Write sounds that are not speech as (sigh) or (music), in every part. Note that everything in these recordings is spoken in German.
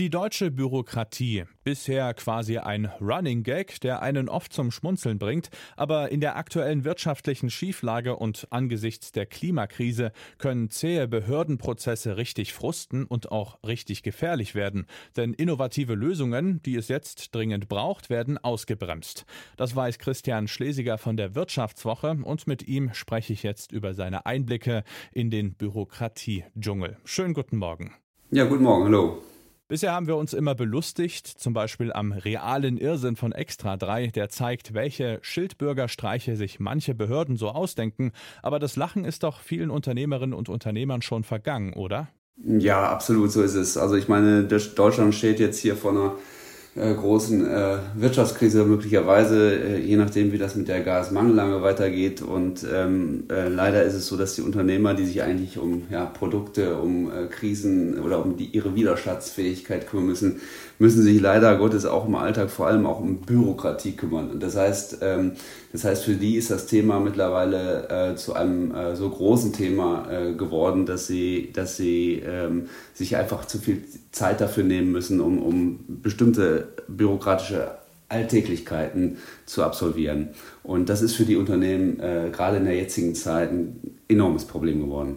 Die deutsche Bürokratie, bisher quasi ein Running Gag, der einen oft zum Schmunzeln bringt, aber in der aktuellen wirtschaftlichen Schieflage und angesichts der Klimakrise können zähe Behördenprozesse richtig frusten und auch richtig gefährlich werden, denn innovative Lösungen, die es jetzt dringend braucht, werden ausgebremst. Das weiß Christian Schlesiger von der Wirtschaftswoche und mit ihm spreche ich jetzt über seine Einblicke in den Bürokratie-Dschungel. Schönen guten Morgen. Ja, guten Morgen, hallo. Bisher haben wir uns immer belustigt, zum Beispiel am realen Irrsinn von Extra 3, der zeigt, welche Schildbürgerstreiche sich manche Behörden so ausdenken. Aber das Lachen ist doch vielen Unternehmerinnen und Unternehmern schon vergangen, oder? Ja, absolut, so ist es. Also ich meine, Deutschland steht jetzt hier vor einer äh, großen äh, Wirtschaftskrise möglicherweise, äh, je nachdem, wie das mit der Gasmangellage weitergeht. Und ähm, äh, leider ist es so, dass die Unternehmer, die sich eigentlich um ja, Produkte, um äh, Krisen oder um die, ihre Widerstandsfähigkeit kümmern müssen, müssen sich leider Gottes auch im Alltag vor allem auch um Bürokratie kümmern. Und das heißt, ähm, das heißt, für die ist das Thema mittlerweile äh, zu einem so großen Thema geworden, dass sie, dass sie ähm, sich einfach zu viel Zeit dafür nehmen müssen, um, um bestimmte bürokratische Alltäglichkeiten zu absolvieren. Und das ist für die Unternehmen äh, gerade in der jetzigen Zeit ein enormes Problem geworden.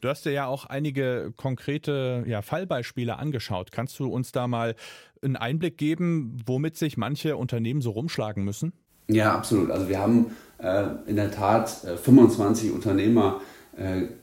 Du hast dir ja auch einige konkrete ja, Fallbeispiele angeschaut. Kannst du uns da mal einen Einblick geben, womit sich manche Unternehmen so rumschlagen müssen? Ja, absolut. Also wir haben äh, in der Tat äh, 25 Unternehmer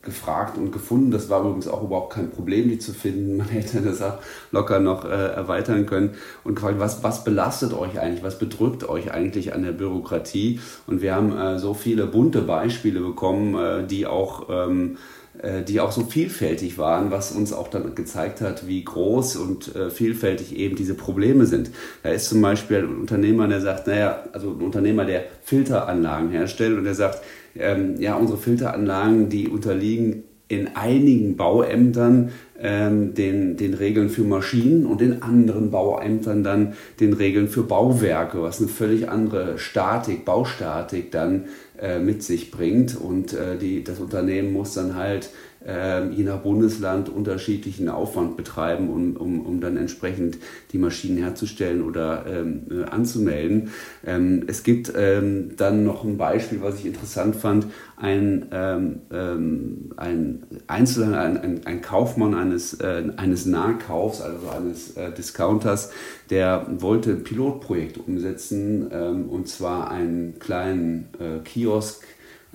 gefragt und gefunden. Das war übrigens auch überhaupt kein Problem, die zu finden. Man (laughs) hätte das auch locker noch äh, erweitern können und gefragt, was, was belastet euch eigentlich, was bedrückt euch eigentlich an der Bürokratie? Und wir haben äh, so viele bunte Beispiele bekommen, äh, die auch ähm, äh, die auch so vielfältig waren, was uns auch dann gezeigt hat, wie groß und äh, vielfältig eben diese Probleme sind. Da ist zum Beispiel ein Unternehmer, der sagt, naja, also ein Unternehmer, der Filteranlagen herstellt und der sagt, ähm, ja, unsere Filteranlagen, die unterliegen in einigen Bauämtern ähm, den, den Regeln für Maschinen und in anderen Bauämtern dann den Regeln für Bauwerke, was eine völlig andere Statik, Baustatik dann äh, mit sich bringt. Und äh, die, das Unternehmen muss dann halt je nach Bundesland unterschiedlichen Aufwand betreiben, um, um, um dann entsprechend die Maschinen herzustellen oder ähm, äh, anzumelden. Ähm, es gibt ähm, dann noch ein Beispiel, was ich interessant fand. Ein, ähm, ähm, ein Einzelhandel, ein, ein, ein, Kaufmann eines, äh, eines Nahkaufs, also eines äh, Discounters, der wollte ein Pilotprojekt umsetzen, und zwar einen kleinen äh, Kiosk,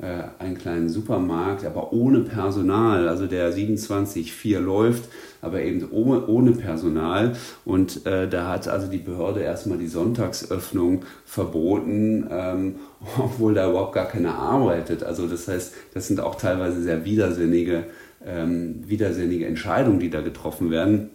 äh, einen kleinen Supermarkt, aber ohne Personal. Also der 27.4 läuft, aber eben ohne, ohne Personal. Und äh, da hat also die Behörde erstmal die Sonntagsöffnung verboten, ähm, (laughs) obwohl da überhaupt gar keiner arbeitet. Also das heißt, das sind auch teilweise sehr widersinnige, ähm, widersinnige Entscheidungen, die da getroffen werden.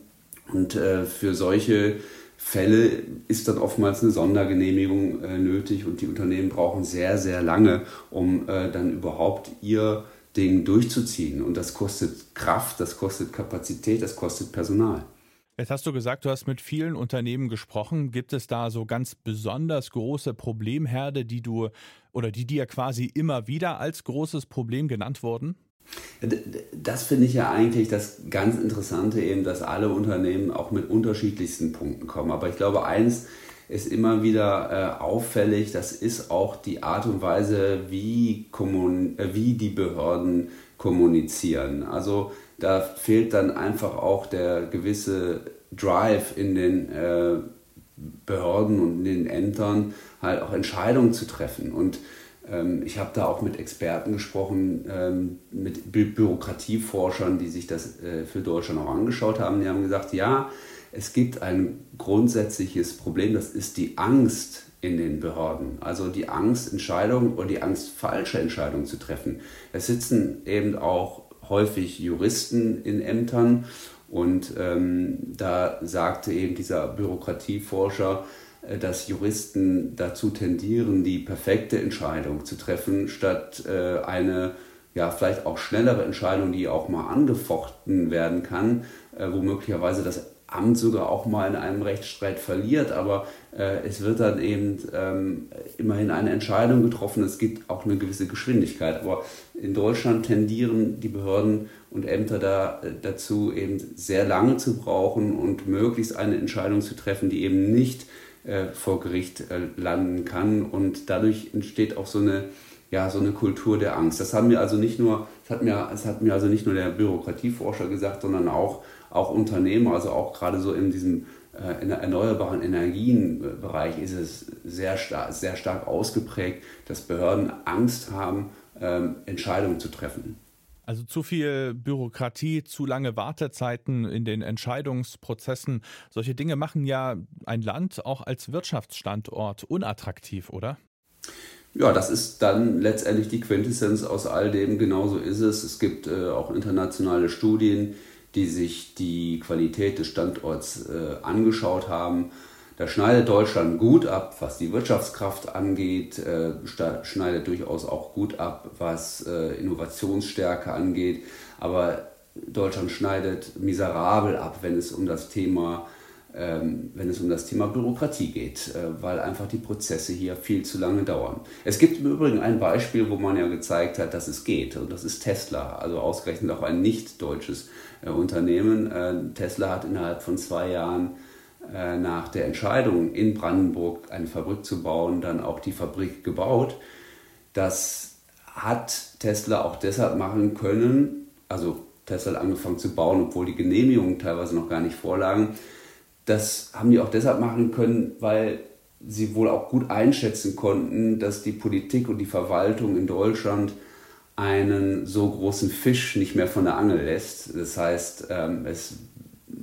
Und äh, für solche Fälle ist dann oftmals eine Sondergenehmigung äh, nötig und die Unternehmen brauchen sehr, sehr lange, um äh, dann überhaupt ihr Ding durchzuziehen. Und das kostet Kraft, das kostet Kapazität, das kostet Personal. Jetzt hast du gesagt, du hast mit vielen Unternehmen gesprochen. Gibt es da so ganz besonders große Problemherde, die du oder die dir quasi immer wieder als großes Problem genannt wurden? Das finde ich ja eigentlich das ganz Interessante, eben, dass alle Unternehmen auch mit unterschiedlichsten Punkten kommen. Aber ich glaube, eins ist immer wieder äh, auffällig, das ist auch die Art und Weise, wie, äh, wie die Behörden kommunizieren. Also da fehlt dann einfach auch der gewisse Drive in den äh, Behörden und in den Ämtern, halt auch Entscheidungen zu treffen. Und ich habe da auch mit Experten gesprochen, ähm, mit Bü Bürokratieforschern, die sich das äh, für Deutschland auch angeschaut haben. Die haben gesagt, ja, es gibt ein grundsätzliches Problem, das ist die Angst in den Behörden. Also die Angst, Entscheidungen oder die Angst, falsche Entscheidungen zu treffen. Es sitzen eben auch häufig Juristen in Ämtern und ähm, da sagte eben dieser Bürokratieforscher, dass Juristen dazu tendieren, die perfekte Entscheidung zu treffen, statt äh, eine ja, vielleicht auch schnellere Entscheidung, die auch mal angefochten werden kann, äh, wo möglicherweise das Amt sogar auch mal in einem Rechtsstreit verliert, aber äh, es wird dann eben ähm, immerhin eine Entscheidung getroffen. Es gibt auch eine gewisse Geschwindigkeit. Aber in Deutschland tendieren die Behörden und Ämter da, äh, dazu, eben sehr lange zu brauchen und möglichst eine Entscheidung zu treffen, die eben nicht äh, vor Gericht äh, landen kann. Und dadurch entsteht auch so eine ja, so eine Kultur der Angst. Das haben mir also nicht nur, das hat mir, das hat mir also nicht nur der Bürokratieforscher gesagt, sondern auch, auch Unternehmer, also auch gerade so in diesem äh, in der erneuerbaren Energienbereich ist es sehr, star sehr stark ausgeprägt, dass Behörden Angst haben, ähm, Entscheidungen zu treffen. Also zu viel Bürokratie, zu lange Wartezeiten in den Entscheidungsprozessen. Solche Dinge machen ja ein Land auch als Wirtschaftsstandort unattraktiv, oder? Ja, das ist dann letztendlich die Quintessenz aus all dem. Genauso ist es. Es gibt äh, auch internationale Studien, die sich die Qualität des Standorts äh, angeschaut haben. Da schneidet Deutschland gut ab, was die Wirtschaftskraft angeht, äh, schneidet durchaus auch gut ab, was äh, Innovationsstärke angeht. Aber Deutschland schneidet miserabel ab, wenn es um das Thema ähm, wenn es um das Thema Bürokratie geht, äh, weil einfach die Prozesse hier viel zu lange dauern. Es gibt im Übrigen ein Beispiel, wo man ja gezeigt hat, dass es geht, und das ist Tesla, also ausgerechnet auch ein nicht deutsches äh, Unternehmen. Äh, Tesla hat innerhalb von zwei Jahren nach der Entscheidung in Brandenburg eine Fabrik zu bauen, dann auch die Fabrik gebaut. Das hat Tesla auch deshalb machen können, also Tesla hat angefangen zu bauen, obwohl die Genehmigungen teilweise noch gar nicht vorlagen, das haben die auch deshalb machen können, weil sie wohl auch gut einschätzen konnten, dass die Politik und die Verwaltung in Deutschland einen so großen Fisch nicht mehr von der Angel lässt. Das heißt, ähm, es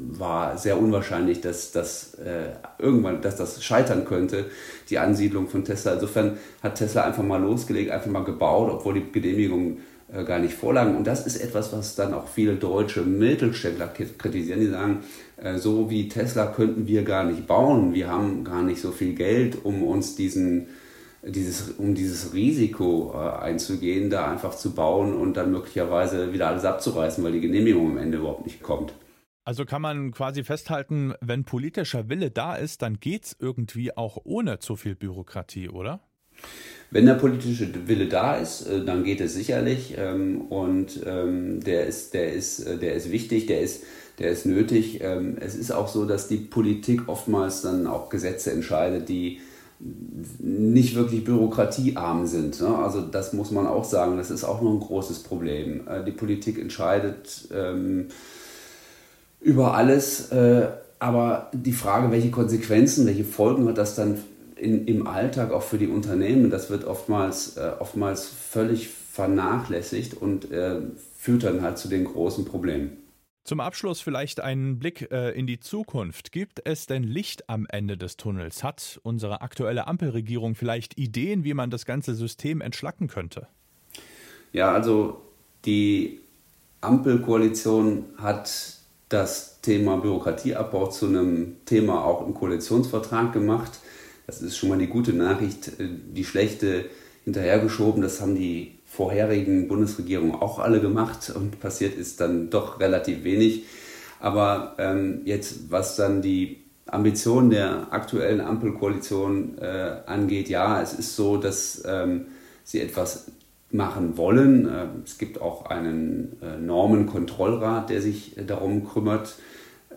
war sehr unwahrscheinlich, dass das äh, irgendwann, dass das scheitern könnte, die Ansiedlung von Tesla. Insofern hat Tesla einfach mal losgelegt, einfach mal gebaut, obwohl die Genehmigungen äh, gar nicht vorlagen. Und das ist etwas, was dann auch viele deutsche Mittelständler kritisieren. Die sagen, äh, so wie Tesla könnten wir gar nicht bauen. Wir haben gar nicht so viel Geld, um uns diesen, dieses, um dieses Risiko äh, einzugehen, da einfach zu bauen und dann möglicherweise wieder alles abzureißen, weil die Genehmigung am Ende überhaupt nicht kommt. Also kann man quasi festhalten, wenn politischer Wille da ist, dann geht es irgendwie auch ohne zu viel Bürokratie, oder? Wenn der politische Wille da ist, äh, dann geht es sicherlich ähm, und ähm, der ist, der ist, äh, der ist wichtig, der ist, der ist nötig. Ähm, es ist auch so, dass die Politik oftmals dann auch Gesetze entscheidet, die nicht wirklich bürokratiearm sind. Ne? Also das muss man auch sagen, das ist auch noch ein großes Problem. Äh, die Politik entscheidet über alles, aber die Frage, welche Konsequenzen, welche Folgen hat das dann in, im Alltag auch für die Unternehmen, das wird oftmals, äh, oftmals völlig vernachlässigt und äh, führt dann halt zu den großen Problemen. Zum Abschluss vielleicht einen Blick äh, in die Zukunft. Gibt es denn Licht am Ende des Tunnels? Hat unsere aktuelle Ampelregierung vielleicht Ideen, wie man das ganze System entschlacken könnte? Ja, also die Ampelkoalition hat das Thema Bürokratieabbau zu einem Thema auch im Koalitionsvertrag gemacht. Das ist schon mal die gute Nachricht. Äh, die schlechte hinterhergeschoben, das haben die vorherigen Bundesregierungen auch alle gemacht und passiert ist dann doch relativ wenig. Aber ähm, jetzt, was dann die Ambitionen der aktuellen Ampelkoalition äh, angeht, ja, es ist so, dass ähm, sie etwas machen wollen. Äh, es gibt auch einen äh, Normenkontrollrat, der sich äh, darum kümmert,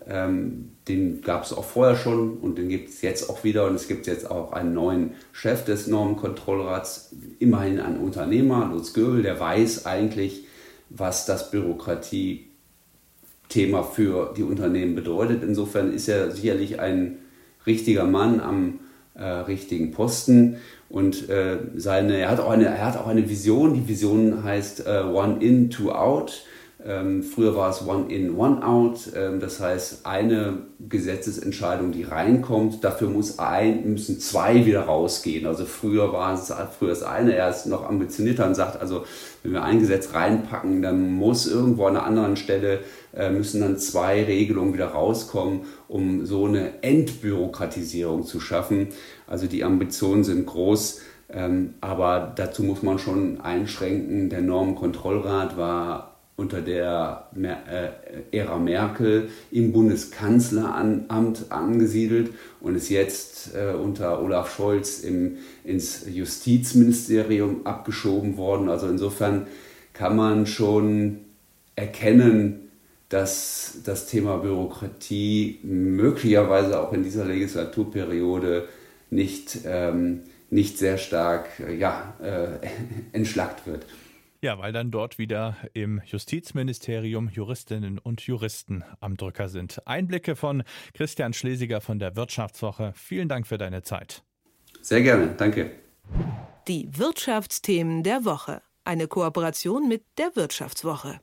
ähm, den gab es auch vorher schon und den gibt es jetzt auch wieder. Und es gibt jetzt auch einen neuen Chef des Normenkontrollrats, immerhin ein Unternehmer, Lutz Göbel, der weiß eigentlich, was das Bürokratie-Thema für die Unternehmen bedeutet. Insofern ist er sicherlich ein richtiger Mann am äh, richtigen Posten. Und äh, seine, er, hat auch eine, er hat auch eine Vision. Die Vision heißt äh, One In, Two Out. Ähm, früher war es One in, One out. Ähm, das heißt, eine Gesetzesentscheidung, die reinkommt, dafür muss ein, müssen zwei wieder rausgehen. Also früher war es früher das eine, er ist noch ambitionierter und sagt, also wenn wir ein Gesetz reinpacken, dann muss irgendwo an einer anderen Stelle äh, müssen dann zwei Regelungen wieder rauskommen, um so eine Entbürokratisierung zu schaffen. Also die Ambitionen sind groß. Ähm, aber dazu muss man schon einschränken. Der Normenkontrollrat war unter der äh, Ära Merkel im Bundeskanzleramt angesiedelt und ist jetzt äh, unter Olaf Scholz im, ins Justizministerium abgeschoben worden. Also insofern kann man schon erkennen, dass das Thema Bürokratie möglicherweise auch in dieser Legislaturperiode nicht, ähm, nicht sehr stark ja, äh, (laughs) entschlackt wird. Ja, weil dann dort wieder im Justizministerium Juristinnen und Juristen am Drücker sind. Einblicke von Christian Schlesiger von der Wirtschaftswoche. Vielen Dank für deine Zeit. Sehr gerne, danke. Die Wirtschaftsthemen der Woche. Eine Kooperation mit der Wirtschaftswoche.